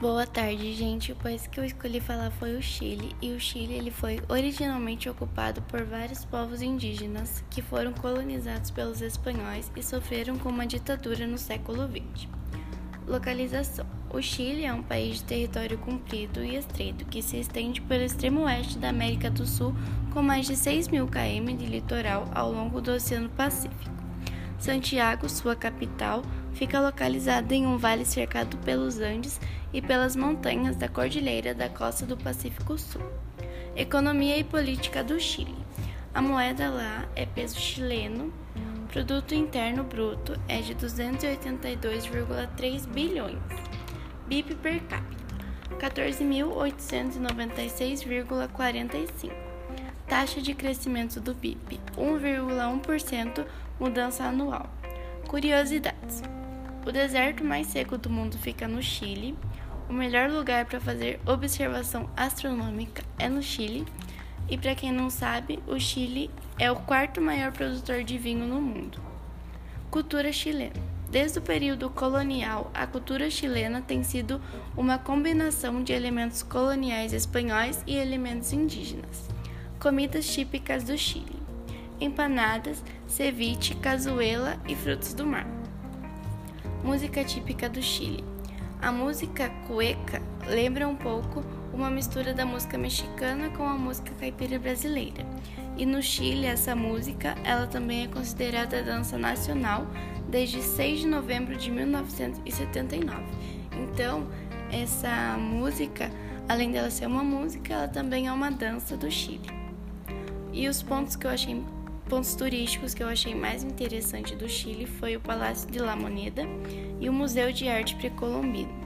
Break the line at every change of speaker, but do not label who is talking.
Boa tarde, gente. O país que eu escolhi falar foi o Chile, e o Chile ele foi originalmente ocupado por vários povos indígenas que foram colonizados pelos espanhóis e sofreram com uma ditadura no século XX. Localização: O Chile é um país de território comprido e estreito que se estende pelo extremo oeste da América do Sul, com mais de 6 mil km de litoral ao longo do Oceano Pacífico. Santiago, sua capital, fica localizada em um vale cercado pelos Andes e pelas montanhas da Cordilheira da costa do Pacífico Sul. Economia e política do Chile. A moeda lá é peso chileno. Produto interno bruto é de 282,3 bilhões. BIP per capita 14.896,45. Taxa de crescimento do BIP 1,1% mudança anual. Curiosidades: O deserto mais seco do mundo fica no Chile. O melhor lugar para fazer observação astronômica é no Chile. E para quem não sabe, o Chile é o quarto maior produtor de vinho no mundo. Cultura chilena. Desde o período colonial, a cultura chilena tem sido uma combinação de elementos coloniais espanhóis e elementos indígenas. Comidas típicas do Chile: empanadas, ceviche, cazuela e frutos do mar. Música típica do Chile. A música cueca lembra um pouco uma mistura da música mexicana com a música caipira brasileira. E no Chile, essa música, ela também é considerada dança nacional desde 6 de novembro de 1979. Então, essa música, além dela ser uma música, ela também é uma dança do Chile. E os pontos que eu achei pontos turísticos que eu achei mais interessante do Chile foi o Palácio de La Moneda e o Museu de Arte Precolombino.